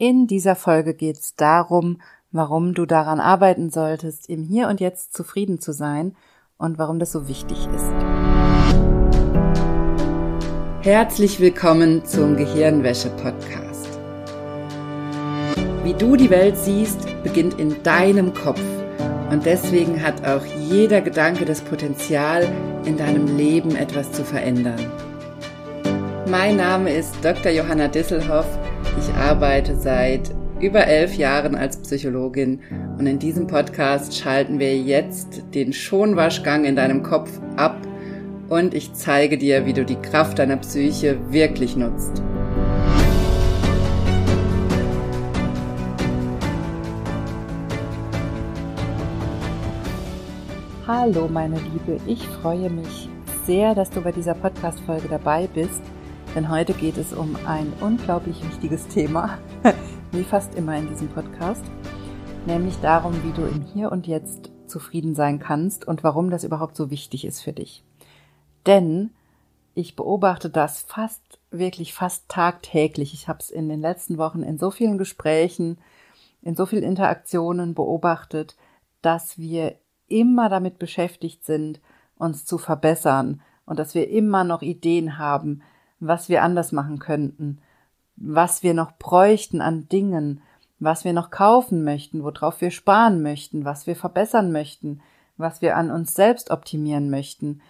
In dieser Folge geht es darum, warum du daran arbeiten solltest, im Hier und Jetzt zufrieden zu sein und warum das so wichtig ist. Herzlich willkommen zum Gehirnwäsche-Podcast. Wie du die Welt siehst, beginnt in deinem Kopf und deswegen hat auch jeder Gedanke das Potenzial, in deinem Leben etwas zu verändern. Mein Name ist Dr. Johanna Disselhoff. Ich arbeite seit über elf Jahren als Psychologin und in diesem Podcast schalten wir jetzt den Schonwaschgang in deinem Kopf ab und ich zeige dir, wie du die Kraft deiner Psyche wirklich nutzt. Hallo meine Liebe, ich freue mich sehr, dass du bei dieser Podcast-Folge dabei bist denn heute geht es um ein unglaublich wichtiges Thema, wie fast immer in diesem Podcast, nämlich darum, wie du im Hier und Jetzt zufrieden sein kannst und warum das überhaupt so wichtig ist für dich. Denn ich beobachte das fast, wirklich fast tagtäglich. Ich habe es in den letzten Wochen in so vielen Gesprächen, in so vielen Interaktionen beobachtet, dass wir immer damit beschäftigt sind, uns zu verbessern und dass wir immer noch Ideen haben, was wir anders machen könnten, was wir noch bräuchten an Dingen, was wir noch kaufen möchten, worauf wir sparen möchten, was wir verbessern möchten, was wir an uns selbst optimieren möchten.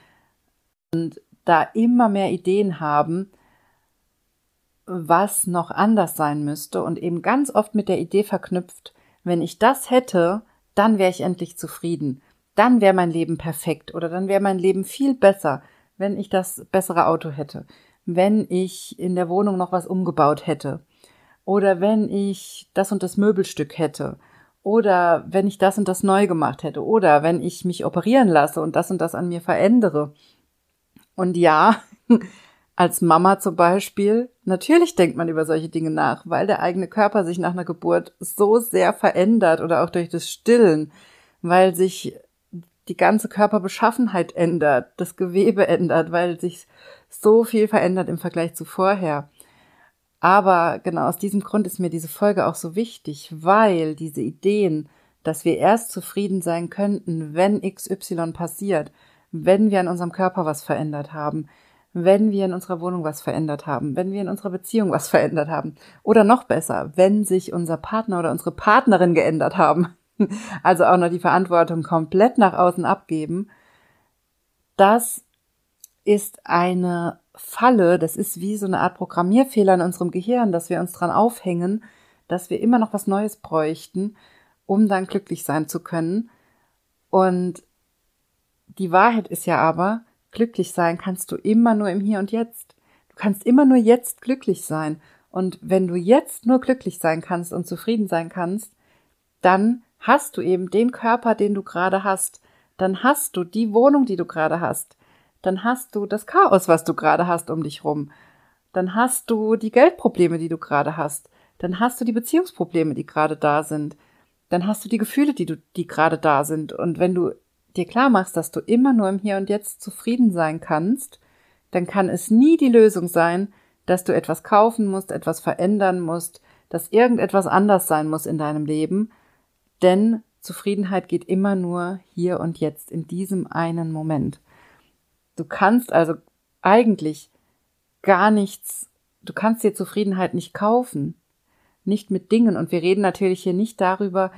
Und da immer mehr Ideen haben, was noch anders sein müsste und eben ganz oft mit der Idee verknüpft, wenn ich das hätte, dann wäre ich endlich zufrieden, dann wäre mein Leben perfekt oder dann wäre mein Leben viel besser, wenn ich das bessere Auto hätte, wenn ich in der Wohnung noch was umgebaut hätte. Oder wenn ich das und das Möbelstück hätte. Oder wenn ich das und das neu gemacht hätte. Oder wenn ich mich operieren lasse und das und das an mir verändere. Und ja, als Mama zum Beispiel, natürlich denkt man über solche Dinge nach, weil der eigene Körper sich nach einer Geburt so sehr verändert oder auch durch das Stillen, weil sich die ganze Körperbeschaffenheit ändert, das Gewebe ändert, weil sich so viel verändert im Vergleich zu vorher. Aber genau aus diesem Grund ist mir diese Folge auch so wichtig, weil diese Ideen, dass wir erst zufrieden sein könnten, wenn XY passiert, wenn wir an unserem Körper was verändert haben, wenn wir in unserer Wohnung was verändert haben, wenn wir in unserer Beziehung was verändert haben oder noch besser, wenn sich unser Partner oder unsere Partnerin geändert haben, also auch noch die Verantwortung komplett nach außen abgeben, das ist eine Falle, das ist wie so eine Art Programmierfehler in unserem Gehirn, dass wir uns dran aufhängen, dass wir immer noch was Neues bräuchten, um dann glücklich sein zu können. Und die Wahrheit ist ja aber, glücklich sein kannst du immer nur im Hier und Jetzt. Du kannst immer nur jetzt glücklich sein. Und wenn du jetzt nur glücklich sein kannst und zufrieden sein kannst, dann hast du eben den Körper, den du gerade hast. Dann hast du die Wohnung, die du gerade hast dann hast du das Chaos, was du gerade hast um dich rum. Dann hast du die Geldprobleme, die du gerade hast. Dann hast du die Beziehungsprobleme, die gerade da sind. Dann hast du die Gefühle, die du, die gerade da sind. Und wenn du dir klar machst, dass du immer nur im Hier und Jetzt zufrieden sein kannst, dann kann es nie die Lösung sein, dass du etwas kaufen musst, etwas verändern musst, dass irgendetwas anders sein muss in deinem Leben, denn Zufriedenheit geht immer nur hier und jetzt in diesem einen Moment. Du kannst also eigentlich gar nichts, du kannst dir Zufriedenheit nicht kaufen, nicht mit Dingen. Und wir reden natürlich hier nicht darüber,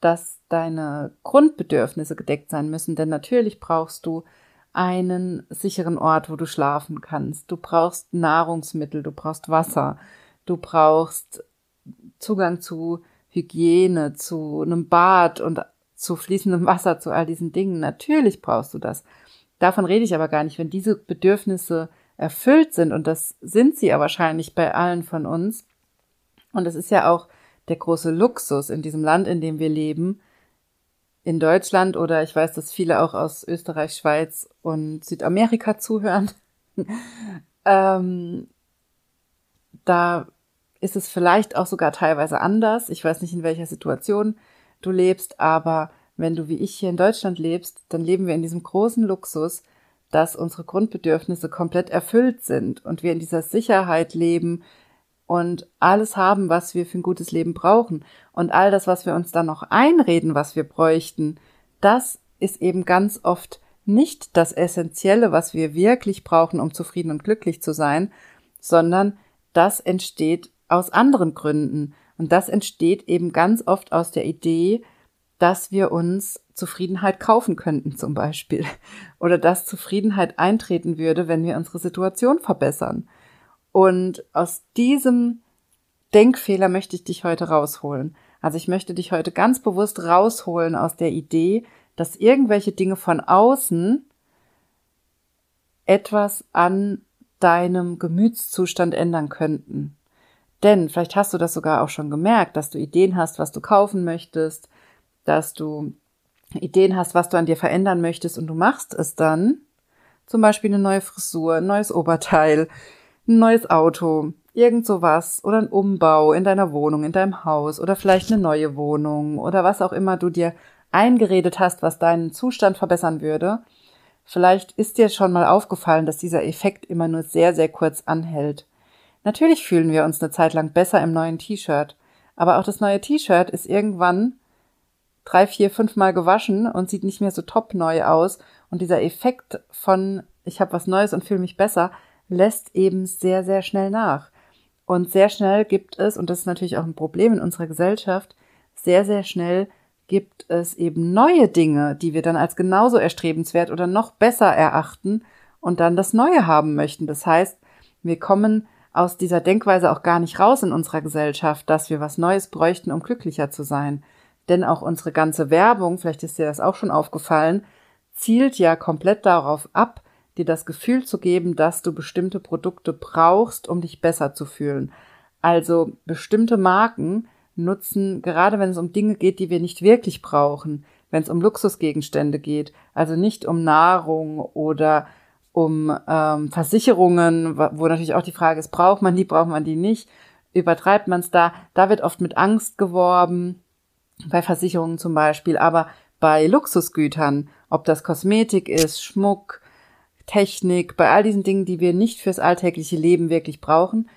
dass deine Grundbedürfnisse gedeckt sein müssen, denn natürlich brauchst du einen sicheren Ort, wo du schlafen kannst. Du brauchst Nahrungsmittel, du brauchst Wasser, du brauchst Zugang zu Hygiene, zu einem Bad und zu fließendem Wasser, zu all diesen Dingen. Natürlich brauchst du das. Davon rede ich aber gar nicht. Wenn diese Bedürfnisse erfüllt sind, und das sind sie ja wahrscheinlich bei allen von uns, und es ist ja auch der große Luxus in diesem Land, in dem wir leben, in Deutschland oder ich weiß, dass viele auch aus Österreich, Schweiz und Südamerika zuhören. ähm, da ist es vielleicht auch sogar teilweise anders. Ich weiß nicht, in welcher Situation du lebst, aber wenn du wie ich hier in Deutschland lebst, dann leben wir in diesem großen Luxus, dass unsere Grundbedürfnisse komplett erfüllt sind und wir in dieser Sicherheit leben, und alles haben, was wir für ein gutes Leben brauchen. Und all das, was wir uns dann noch einreden, was wir bräuchten, das ist eben ganz oft nicht das Essentielle, was wir wirklich brauchen, um zufrieden und glücklich zu sein, sondern das entsteht aus anderen Gründen. Und das entsteht eben ganz oft aus der Idee, dass wir uns Zufriedenheit kaufen könnten zum Beispiel. Oder dass Zufriedenheit eintreten würde, wenn wir unsere Situation verbessern. Und aus diesem Denkfehler möchte ich dich heute rausholen. Also ich möchte dich heute ganz bewusst rausholen aus der Idee, dass irgendwelche Dinge von außen etwas an deinem Gemütszustand ändern könnten. Denn vielleicht hast du das sogar auch schon gemerkt, dass du Ideen hast, was du kaufen möchtest, dass du Ideen hast, was du an dir verändern möchtest und du machst es dann. Zum Beispiel eine neue Frisur, ein neues Oberteil, ein neues Auto, irgend sowas oder ein Umbau in deiner Wohnung, in deinem Haus oder vielleicht eine neue Wohnung oder was auch immer du dir eingeredet hast, was deinen Zustand verbessern würde. Vielleicht ist dir schon mal aufgefallen, dass dieser Effekt immer nur sehr, sehr kurz anhält. Natürlich fühlen wir uns eine Zeit lang besser im neuen T-Shirt, aber auch das neue T-Shirt ist irgendwann drei, vier, fünf Mal gewaschen und sieht nicht mehr so top neu aus. Und dieser Effekt von ich habe was Neues und fühle mich besser lässt eben sehr, sehr schnell nach. Und sehr schnell gibt es, und das ist natürlich auch ein Problem in unserer Gesellschaft, sehr, sehr schnell gibt es eben neue Dinge, die wir dann als genauso erstrebenswert oder noch besser erachten und dann das Neue haben möchten. Das heißt, wir kommen aus dieser Denkweise auch gar nicht raus in unserer Gesellschaft, dass wir was Neues bräuchten, um glücklicher zu sein. Denn auch unsere ganze Werbung, vielleicht ist dir das auch schon aufgefallen, zielt ja komplett darauf ab, dir das Gefühl zu geben, dass du bestimmte Produkte brauchst, um dich besser zu fühlen. Also bestimmte Marken nutzen, gerade wenn es um Dinge geht, die wir nicht wirklich brauchen, wenn es um Luxusgegenstände geht, also nicht um Nahrung oder um ähm, Versicherungen, wo natürlich auch die Frage ist, braucht man die, braucht man die nicht, übertreibt man es da, da wird oft mit Angst geworben, bei Versicherungen zum Beispiel, aber bei Luxusgütern, ob das Kosmetik ist, Schmuck, Technik, bei all diesen Dingen, die wir nicht fürs alltägliche Leben wirklich brauchen,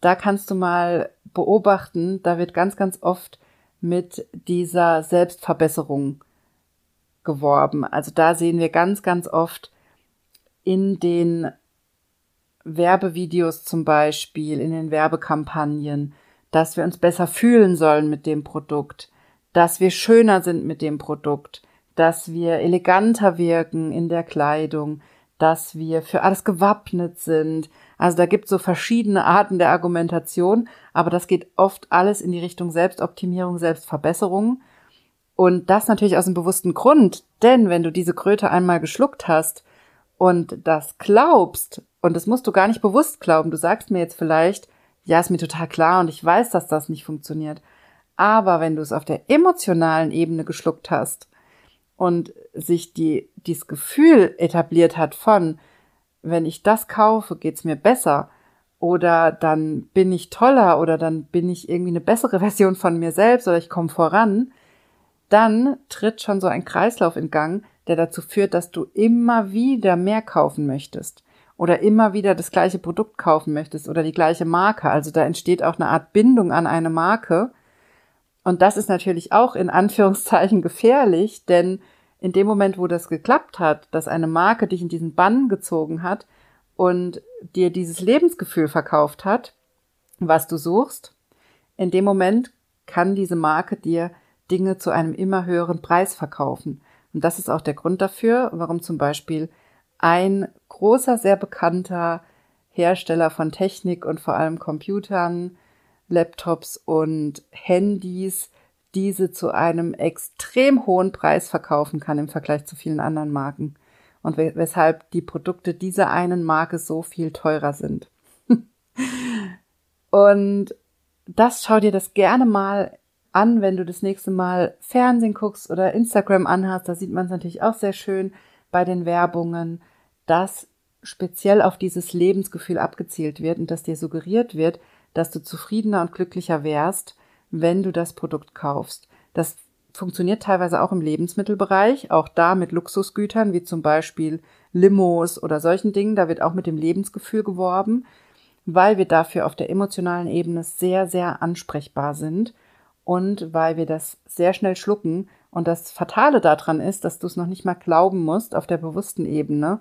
da kannst du mal beobachten, da wird ganz, ganz oft mit dieser Selbstverbesserung geworben. Also da sehen wir ganz, ganz oft in den Werbevideos zum Beispiel, in den Werbekampagnen, dass wir uns besser fühlen sollen mit dem Produkt, dass wir schöner sind mit dem Produkt, dass wir eleganter wirken in der Kleidung, dass wir für alles gewappnet sind, also da gibt es so verschiedene Arten der Argumentation, aber das geht oft alles in die Richtung Selbstoptimierung, Selbstverbesserung. Und das natürlich aus einem bewussten Grund, denn wenn du diese Kröte einmal geschluckt hast und das glaubst, und das musst du gar nicht bewusst glauben, du sagst mir jetzt vielleicht, ja, ist mir total klar und ich weiß, dass das nicht funktioniert. Aber wenn du es auf der emotionalen Ebene geschluckt hast und sich die, dieses Gefühl etabliert hat von, wenn ich das kaufe, geht's mir besser oder dann bin ich toller oder dann bin ich irgendwie eine bessere Version von mir selbst oder ich komme voran, dann tritt schon so ein Kreislauf in Gang, der dazu führt, dass du immer wieder mehr kaufen möchtest oder immer wieder das gleiche Produkt kaufen möchtest oder die gleiche Marke. Also da entsteht auch eine Art Bindung an eine Marke. Und das ist natürlich auch in Anführungszeichen gefährlich, denn in dem Moment, wo das geklappt hat, dass eine Marke dich in diesen Bann gezogen hat und dir dieses Lebensgefühl verkauft hat, was du suchst, in dem Moment kann diese Marke dir Dinge zu einem immer höheren Preis verkaufen. Und das ist auch der Grund dafür, warum zum Beispiel ein großer, sehr bekannter Hersteller von Technik und vor allem Computern, Laptops und Handys diese zu einem extrem hohen Preis verkaufen kann im Vergleich zu vielen anderen Marken und weshalb die Produkte dieser einen Marke so viel teurer sind. und das schau dir das gerne mal an, wenn du das nächste Mal Fernsehen guckst oder Instagram anhast. Da sieht man es natürlich auch sehr schön bei den Werbungen, dass speziell auf dieses Lebensgefühl abgezielt wird und dass dir suggeriert wird, dass du zufriedener und glücklicher wärst, wenn du das Produkt kaufst. Das funktioniert teilweise auch im Lebensmittelbereich, auch da mit Luxusgütern wie zum Beispiel Limos oder solchen Dingen. Da wird auch mit dem Lebensgefühl geworben, weil wir dafür auf der emotionalen Ebene sehr, sehr ansprechbar sind und weil wir das sehr schnell schlucken. Und das Fatale daran ist, dass du es noch nicht mal glauben musst auf der bewussten Ebene,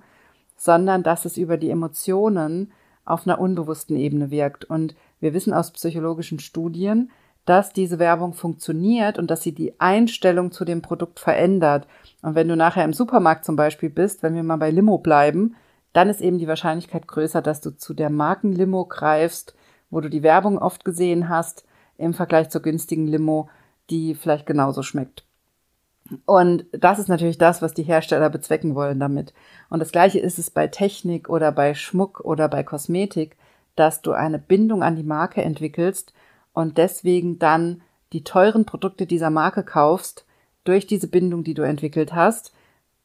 sondern dass es über die Emotionen auf einer unbewussten Ebene wirkt. Und wir wissen aus psychologischen Studien, dass diese Werbung funktioniert und dass sie die Einstellung zu dem Produkt verändert. Und wenn du nachher im Supermarkt zum Beispiel bist, wenn wir mal bei Limo bleiben, dann ist eben die Wahrscheinlichkeit größer, dass du zu der Markenlimo greifst, wo du die Werbung oft gesehen hast, im Vergleich zur günstigen Limo, die vielleicht genauso schmeckt. Und das ist natürlich das, was die Hersteller bezwecken wollen damit. Und das gleiche ist es bei Technik oder bei Schmuck oder bei Kosmetik, dass du eine Bindung an die Marke entwickelst und deswegen dann die teuren Produkte dieser Marke kaufst, durch diese Bindung, die du entwickelt hast,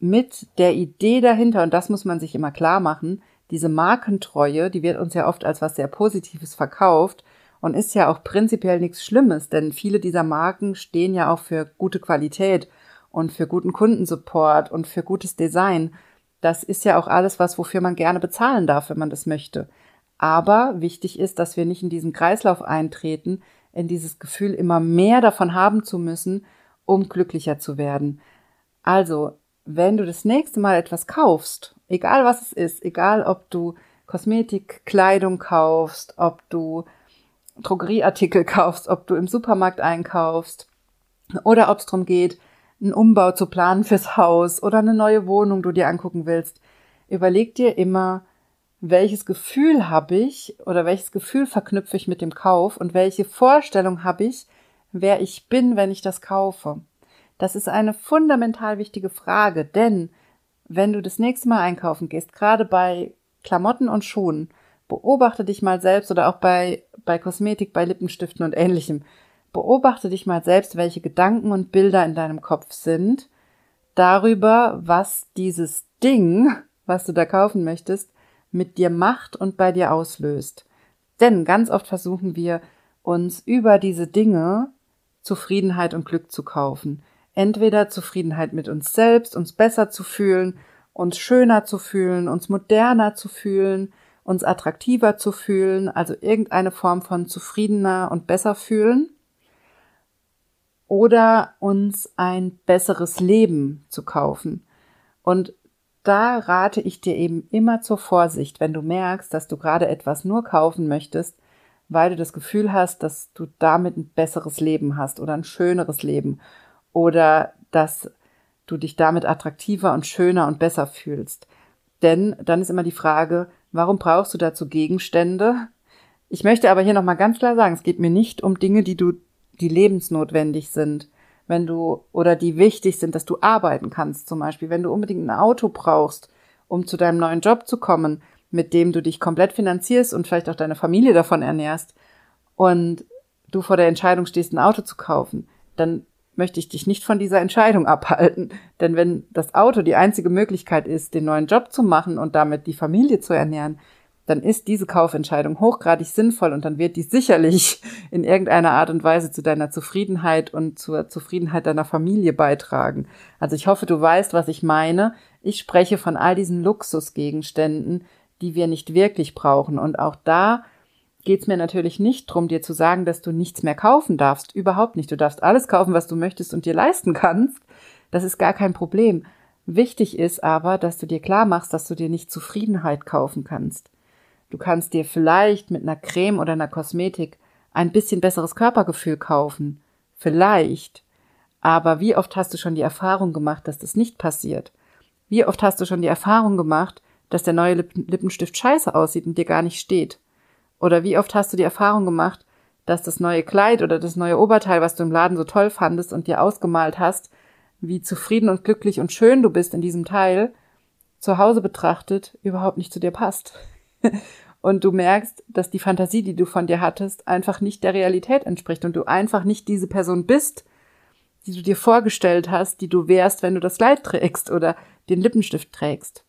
mit der Idee dahinter, und das muss man sich immer klar machen, diese Markentreue, die wird uns ja oft als was sehr Positives verkauft und ist ja auch prinzipiell nichts Schlimmes, denn viele dieser Marken stehen ja auch für gute Qualität und für guten Kundensupport und für gutes Design. Das ist ja auch alles was, wofür man gerne bezahlen darf, wenn man das möchte. Aber wichtig ist, dass wir nicht in diesen Kreislauf eintreten, in dieses Gefühl, immer mehr davon haben zu müssen, um glücklicher zu werden. Also, wenn du das nächste Mal etwas kaufst, egal was es ist, egal ob du Kosmetik, Kleidung kaufst, ob du Drogerieartikel kaufst, ob du im Supermarkt einkaufst oder ob es darum geht, einen Umbau zu planen fürs Haus oder eine neue Wohnung du dir angucken willst, überleg dir immer, welches Gefühl habe ich oder welches Gefühl verknüpfe ich mit dem Kauf und welche Vorstellung habe ich, wer ich bin, wenn ich das kaufe. Das ist eine fundamental wichtige Frage, denn wenn du das nächste Mal einkaufen gehst, gerade bei Klamotten und Schuhen, beobachte dich mal selbst oder auch bei, bei Kosmetik, bei Lippenstiften und ähnlichem. Beobachte dich mal selbst, welche Gedanken und Bilder in deinem Kopf sind darüber, was dieses Ding, was du da kaufen möchtest, mit dir macht und bei dir auslöst. Denn ganz oft versuchen wir uns über diese Dinge Zufriedenheit und Glück zu kaufen. Entweder Zufriedenheit mit uns selbst, uns besser zu fühlen, uns schöner zu fühlen, uns moderner zu fühlen, uns attraktiver zu fühlen, also irgendeine Form von zufriedener und besser fühlen oder uns ein besseres Leben zu kaufen. Und da rate ich dir eben immer zur Vorsicht, wenn du merkst, dass du gerade etwas nur kaufen möchtest, weil du das Gefühl hast, dass du damit ein besseres Leben hast oder ein schöneres Leben oder dass du dich damit attraktiver und schöner und besser fühlst. Denn dann ist immer die Frage, warum brauchst du dazu Gegenstände? Ich möchte aber hier nochmal ganz klar sagen, es geht mir nicht um Dinge, die du, die lebensnotwendig sind wenn du oder die wichtig sind, dass du arbeiten kannst, zum Beispiel, wenn du unbedingt ein Auto brauchst, um zu deinem neuen Job zu kommen, mit dem du dich komplett finanzierst und vielleicht auch deine Familie davon ernährst und du vor der Entscheidung stehst, ein Auto zu kaufen, dann möchte ich dich nicht von dieser Entscheidung abhalten. Denn wenn das Auto die einzige Möglichkeit ist, den neuen Job zu machen und damit die Familie zu ernähren, dann ist diese Kaufentscheidung hochgradig sinnvoll und dann wird die sicherlich in irgendeiner Art und Weise zu deiner Zufriedenheit und zur Zufriedenheit deiner Familie beitragen. Also ich hoffe, du weißt, was ich meine. Ich spreche von all diesen Luxusgegenständen, die wir nicht wirklich brauchen. Und auch da geht es mir natürlich nicht drum, dir zu sagen, dass du nichts mehr kaufen darfst. Überhaupt nicht. Du darfst alles kaufen, was du möchtest und dir leisten kannst. Das ist gar kein Problem. Wichtig ist aber, dass du dir klar machst, dass du dir nicht Zufriedenheit kaufen kannst. Du kannst dir vielleicht mit einer Creme oder einer Kosmetik ein bisschen besseres Körpergefühl kaufen. Vielleicht. Aber wie oft hast du schon die Erfahrung gemacht, dass das nicht passiert? Wie oft hast du schon die Erfahrung gemacht, dass der neue Lippenstift scheiße aussieht und dir gar nicht steht? Oder wie oft hast du die Erfahrung gemacht, dass das neue Kleid oder das neue Oberteil, was du im Laden so toll fandest und dir ausgemalt hast, wie zufrieden und glücklich und schön du bist in diesem Teil, zu Hause betrachtet, überhaupt nicht zu dir passt? und du merkst, dass die Fantasie, die du von dir hattest, einfach nicht der Realität entspricht und du einfach nicht diese Person bist, die du dir vorgestellt hast, die du wärst, wenn du das Kleid trägst oder den Lippenstift trägst.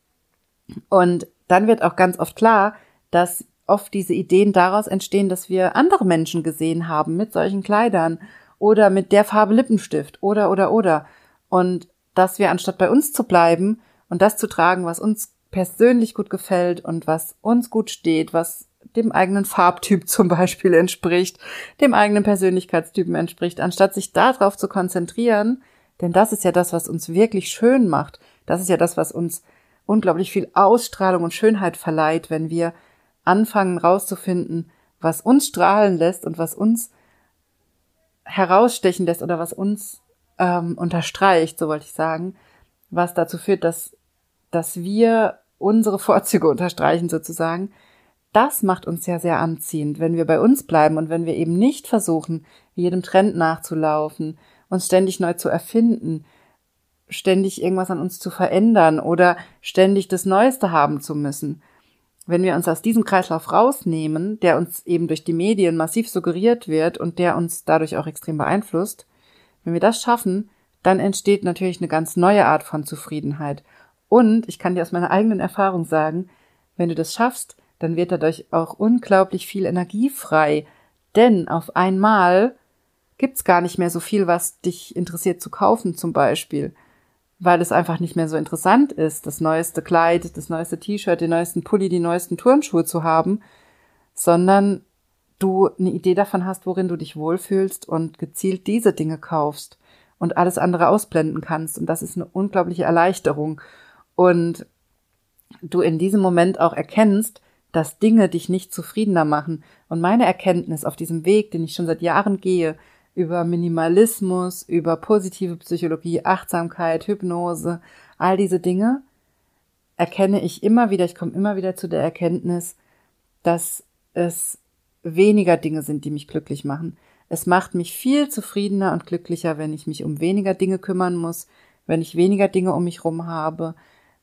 Und dann wird auch ganz oft klar, dass oft diese Ideen daraus entstehen, dass wir andere Menschen gesehen haben mit solchen Kleidern oder mit der Farbe Lippenstift oder oder oder. Und dass wir anstatt bei uns zu bleiben und das zu tragen, was uns persönlich gut gefällt und was uns gut steht, was dem eigenen Farbtyp zum Beispiel entspricht, dem eigenen Persönlichkeitstypen entspricht, anstatt sich darauf zu konzentrieren, denn das ist ja das, was uns wirklich schön macht. Das ist ja das, was uns unglaublich viel Ausstrahlung und Schönheit verleiht, wenn wir anfangen rauszufinden, was uns strahlen lässt und was uns herausstechen lässt oder was uns ähm, unterstreicht, so wollte ich sagen, was dazu führt, dass, dass wir unsere Vorzüge unterstreichen sozusagen. Das macht uns ja sehr anziehend, wenn wir bei uns bleiben und wenn wir eben nicht versuchen, jedem Trend nachzulaufen, uns ständig neu zu erfinden, ständig irgendwas an uns zu verändern oder ständig das Neueste haben zu müssen. Wenn wir uns aus diesem Kreislauf rausnehmen, der uns eben durch die Medien massiv suggeriert wird und der uns dadurch auch extrem beeinflusst, wenn wir das schaffen, dann entsteht natürlich eine ganz neue Art von Zufriedenheit. Und ich kann dir aus meiner eigenen Erfahrung sagen, wenn du das schaffst, dann wird dadurch auch unglaublich viel Energie frei. Denn auf einmal gibt's gar nicht mehr so viel, was dich interessiert zu kaufen zum Beispiel, weil es einfach nicht mehr so interessant ist, das neueste Kleid, das neueste T-Shirt, den neuesten Pulli, die neuesten Turnschuhe zu haben, sondern du eine Idee davon hast, worin du dich wohlfühlst und gezielt diese Dinge kaufst und alles andere ausblenden kannst. Und das ist eine unglaubliche Erleichterung. Und du in diesem Moment auch erkennst, dass Dinge dich nicht zufriedener machen. Und meine Erkenntnis auf diesem Weg, den ich schon seit Jahren gehe, über Minimalismus, über positive Psychologie, Achtsamkeit, Hypnose, all diese Dinge, erkenne ich immer wieder, ich komme immer wieder zu der Erkenntnis, dass es weniger Dinge sind, die mich glücklich machen. Es macht mich viel zufriedener und glücklicher, wenn ich mich um weniger Dinge kümmern muss, wenn ich weniger Dinge um mich rum habe,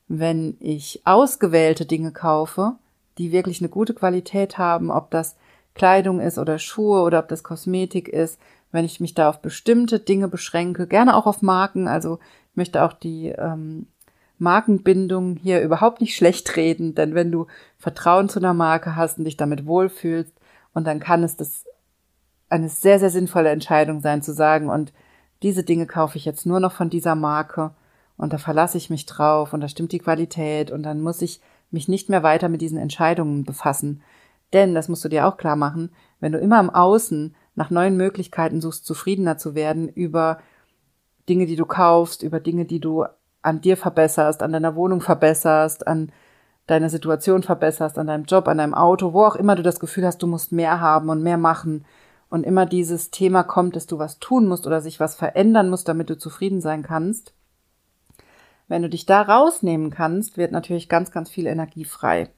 wenn ich ausgewählte Dinge kaufe, die wirklich eine gute Qualität haben, ob das Kleidung ist oder Schuhe oder ob das Kosmetik ist, wenn ich mich da auf bestimmte Dinge beschränke, gerne auch auf Marken. Also ich möchte auch die ähm, Markenbindung hier überhaupt nicht schlecht reden, denn wenn du Vertrauen zu einer Marke hast und dich damit wohlfühlst, und dann kann es das eine sehr, sehr sinnvolle Entscheidung sein zu sagen, und diese Dinge kaufe ich jetzt nur noch von dieser Marke und da verlasse ich mich drauf und da stimmt die Qualität und dann muss ich mich nicht mehr weiter mit diesen Entscheidungen befassen. Denn, das musst du dir auch klar machen, wenn du immer im Außen nach neuen Möglichkeiten suchst, zufriedener zu werden über Dinge, die du kaufst, über Dinge, die du an dir verbesserst, an deiner Wohnung verbesserst, an deiner Situation verbesserst, an deinem Job, an deinem Auto, wo auch immer du das Gefühl hast, du musst mehr haben und mehr machen und immer dieses Thema kommt, dass du was tun musst oder sich was verändern musst, damit du zufrieden sein kannst. Wenn du dich da rausnehmen kannst, wird natürlich ganz, ganz viel Energie frei.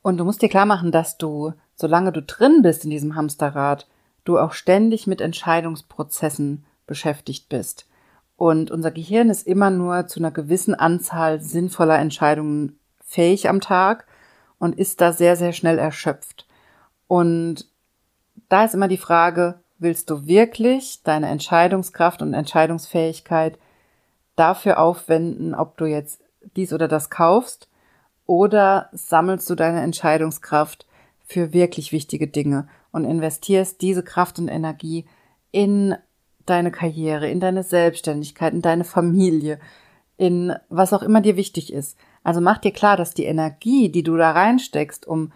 Und du musst dir klar machen, dass du solange du drin bist in diesem Hamsterrad, du auch ständig mit Entscheidungsprozessen beschäftigt bist. Und unser Gehirn ist immer nur zu einer gewissen Anzahl sinnvoller Entscheidungen fähig am Tag und ist da sehr, sehr schnell erschöpft. Und da ist immer die Frage, willst du wirklich deine Entscheidungskraft und Entscheidungsfähigkeit dafür aufwenden, ob du jetzt dies oder das kaufst, oder sammelst du deine Entscheidungskraft für wirklich wichtige Dinge und investierst diese Kraft und Energie in deine Karriere, in deine Selbstständigkeit, in deine Familie, in was auch immer dir wichtig ist. Also mach dir klar, dass die Energie, die du da reinsteckst, um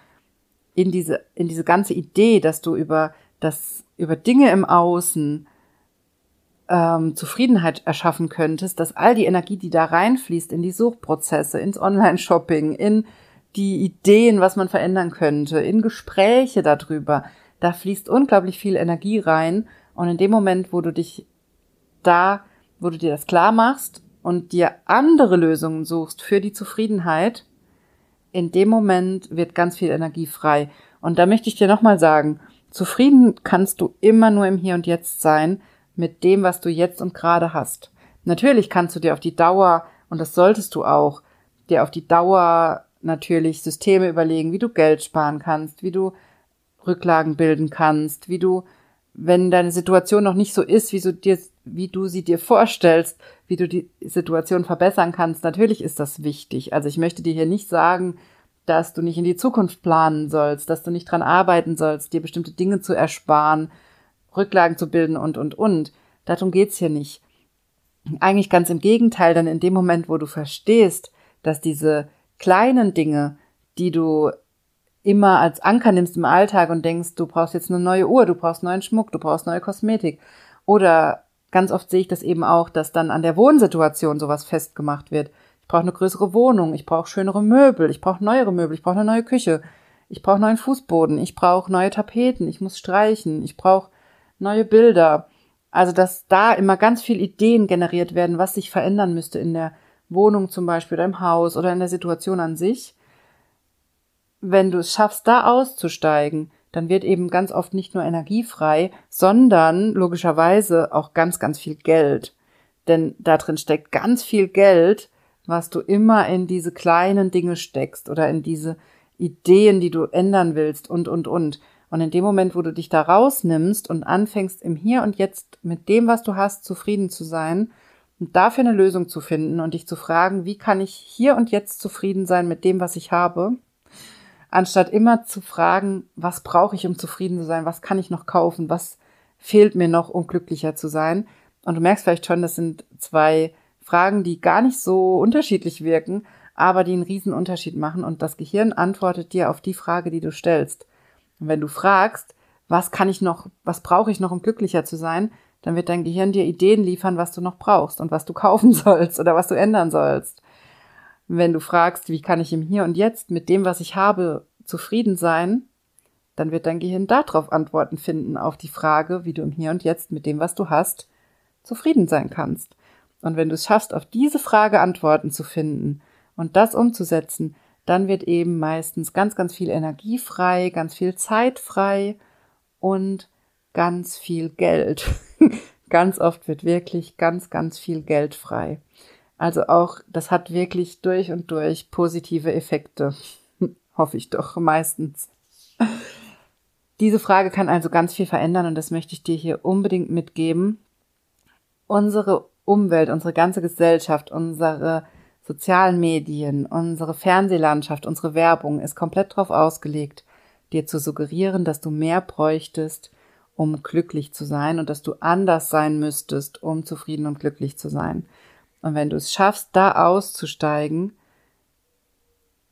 in diese, in diese ganze Idee, dass du über das, über Dinge im Außen ähm, Zufriedenheit erschaffen könntest, dass all die Energie, die da reinfließt in die Suchprozesse, ins Online-Shopping, in die Ideen, was man verändern könnte, in Gespräche darüber. Da fließt unglaublich viel Energie rein. Und in dem Moment, wo du dich da, wo du dir das klar machst und dir andere Lösungen suchst für die Zufriedenheit, in dem Moment wird ganz viel Energie frei. Und da möchte ich dir nochmal sagen, zufrieden kannst du immer nur im Hier und Jetzt sein mit dem, was du jetzt und gerade hast. Natürlich kannst du dir auf die Dauer, und das solltest du auch, dir auf die Dauer natürlich Systeme überlegen, wie du Geld sparen kannst, wie du Rücklagen bilden kannst, wie du, wenn deine Situation noch nicht so ist, wie du dir, wie du sie dir vorstellst, wie du die Situation verbessern kannst. Natürlich ist das wichtig. Also ich möchte dir hier nicht sagen, dass du nicht in die Zukunft planen sollst, dass du nicht dran arbeiten sollst, dir bestimmte Dinge zu ersparen, Rücklagen zu bilden und, und, und. Darum geht's hier nicht. Eigentlich ganz im Gegenteil, denn in dem Moment, wo du verstehst, dass diese kleinen Dinge, die du immer als Anker nimmst im Alltag und denkst, du brauchst jetzt eine neue Uhr, du brauchst neuen Schmuck, du brauchst neue Kosmetik. Oder ganz oft sehe ich das eben auch, dass dann an der Wohnsituation sowas festgemacht wird. Ich brauche eine größere Wohnung, ich brauche schönere Möbel, ich brauche neuere Möbel, ich brauche eine neue Küche, ich brauche neuen Fußboden, ich brauche neue Tapeten, ich muss streichen, ich brauche neue Bilder. Also, dass da immer ganz viel Ideen generiert werden, was sich verändern müsste in der Wohnung zum Beispiel oder im Haus oder in der Situation an sich. Wenn du es schaffst, da auszusteigen, dann wird eben ganz oft nicht nur Energie frei, sondern logischerweise auch ganz, ganz viel Geld. Denn da drin steckt ganz viel Geld, was du immer in diese kleinen Dinge steckst oder in diese Ideen, die du ändern willst und, und, und. Und in dem Moment, wo du dich da rausnimmst und anfängst, im Hier und Jetzt mit dem, was du hast, zufrieden zu sein und dafür eine Lösung zu finden und dich zu fragen, wie kann ich hier und jetzt zufrieden sein mit dem, was ich habe, anstatt immer zu fragen, was brauche ich, um zufrieden zu sein, was kann ich noch kaufen, was fehlt mir noch, um glücklicher zu sein. Und du merkst vielleicht schon, das sind zwei Fragen, die gar nicht so unterschiedlich wirken, aber die einen riesen Unterschied machen und das Gehirn antwortet dir auf die Frage, die du stellst. Und wenn du fragst, was kann ich noch, was brauche ich noch, um glücklicher zu sein, dann wird dein Gehirn dir Ideen liefern, was du noch brauchst und was du kaufen sollst oder was du ändern sollst. Wenn du fragst, wie kann ich im Hier und Jetzt mit dem, was ich habe, zufrieden sein, dann wird dein Gehirn darauf Antworten finden, auf die Frage, wie du im Hier und Jetzt mit dem, was du hast, zufrieden sein kannst. Und wenn du es schaffst, auf diese Frage Antworten zu finden und das umzusetzen, dann wird eben meistens ganz, ganz viel Energie frei, ganz viel Zeit frei und ganz viel Geld. ganz oft wird wirklich ganz, ganz viel Geld frei. Also auch, das hat wirklich durch und durch positive Effekte. Hoffe ich doch meistens. Diese Frage kann also ganz viel verändern und das möchte ich dir hier unbedingt mitgeben. Unsere Umwelt, unsere ganze Gesellschaft, unsere sozialen Medien, unsere Fernsehlandschaft, unsere Werbung ist komplett darauf ausgelegt, dir zu suggerieren, dass du mehr bräuchtest, um glücklich zu sein und dass du anders sein müsstest, um zufrieden und glücklich zu sein. Und wenn du es schaffst, da auszusteigen,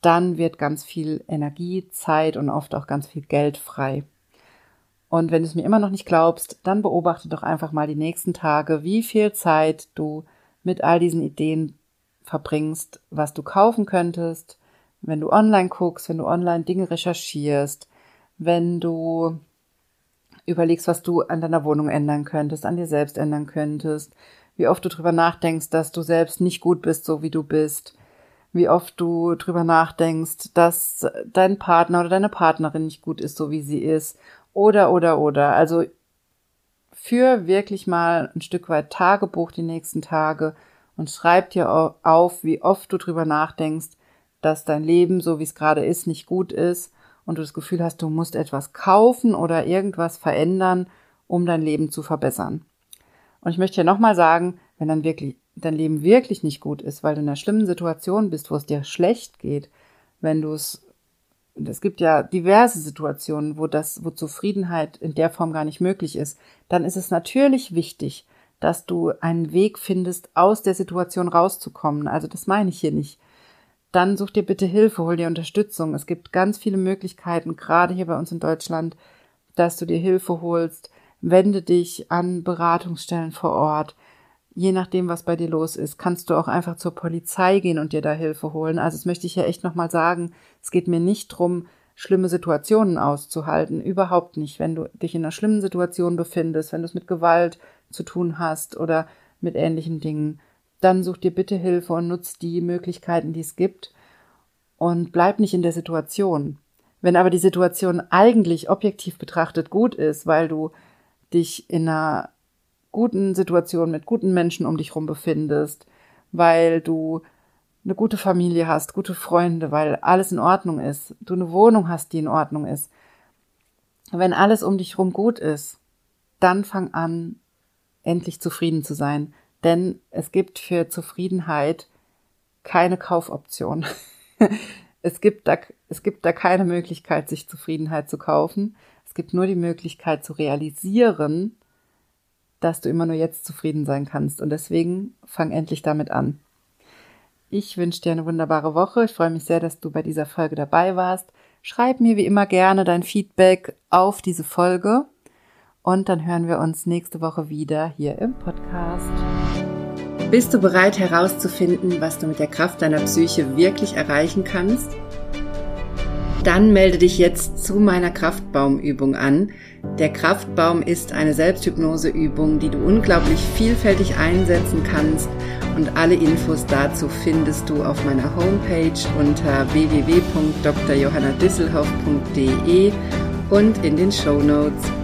dann wird ganz viel Energie, Zeit und oft auch ganz viel Geld frei. Und wenn du es mir immer noch nicht glaubst, dann beobachte doch einfach mal die nächsten Tage, wie viel Zeit du mit all diesen Ideen verbringst, was du kaufen könntest, wenn du online guckst, wenn du online Dinge recherchierst, wenn du überlegst, was du an deiner Wohnung ändern könntest, an dir selbst ändern könntest, wie oft du drüber nachdenkst, dass du selbst nicht gut bist, so wie du bist, wie oft du drüber nachdenkst, dass dein Partner oder deine Partnerin nicht gut ist, so wie sie ist, oder, oder, oder. Also für wirklich mal ein Stück weit Tagebuch die nächsten Tage und schreib dir auf, wie oft du drüber nachdenkst, dass dein Leben, so wie es gerade ist, nicht gut ist und du das Gefühl hast, du musst etwas kaufen oder irgendwas verändern, um dein Leben zu verbessern. Und ich möchte hier nochmal sagen, wenn dann wirklich dein Leben wirklich nicht gut ist, weil du in einer schlimmen Situation bist, wo es dir schlecht geht, wenn du es es gibt ja diverse Situationen, wo das, wo Zufriedenheit in der Form gar nicht möglich ist, dann ist es natürlich wichtig, dass du einen Weg findest, aus der Situation rauszukommen. Also das meine ich hier nicht. Dann such dir bitte Hilfe, hol dir Unterstützung. Es gibt ganz viele Möglichkeiten, gerade hier bei uns in Deutschland, dass du dir Hilfe holst. Wende dich an Beratungsstellen vor Ort. Je nachdem, was bei dir los ist, kannst du auch einfach zur Polizei gehen und dir da Hilfe holen. Also das möchte ich ja echt nochmal sagen. Es geht mir nicht drum, schlimme Situationen auszuhalten. Überhaupt nicht. Wenn du dich in einer schlimmen Situation befindest, wenn du es mit Gewalt zu tun hast oder mit ähnlichen Dingen, dann such dir bitte Hilfe und nutz die Möglichkeiten, die es gibt und bleib nicht in der Situation. Wenn aber die Situation eigentlich objektiv betrachtet gut ist, weil du dich in einer guten Situation mit guten Menschen um dich rum befindest, weil du eine gute Familie hast, gute Freunde, weil alles in Ordnung ist, du eine Wohnung hast, die in Ordnung ist. Wenn alles um dich rum gut ist, dann fang an, endlich zufrieden zu sein. Denn es gibt für Zufriedenheit keine Kaufoption. es, gibt da, es gibt da keine Möglichkeit, sich Zufriedenheit zu kaufen. Es gibt nur die Möglichkeit zu realisieren, dass du immer nur jetzt zufrieden sein kannst. Und deswegen fang endlich damit an. Ich wünsche dir eine wunderbare Woche. Ich freue mich sehr, dass du bei dieser Folge dabei warst. Schreib mir wie immer gerne dein Feedback auf diese Folge und dann hören wir uns nächste Woche wieder hier im Podcast. Bist du bereit herauszufinden, was du mit der Kraft deiner Psyche wirklich erreichen kannst? Dann melde dich jetzt zu meiner Kraftbaumübung an. Der Kraftbaum ist eine Selbsthypnoseübung, die du unglaublich vielfältig einsetzen kannst und alle Infos dazu findest du auf meiner Homepage unter www.drjohannadisselhoff.de und in den Show Notes.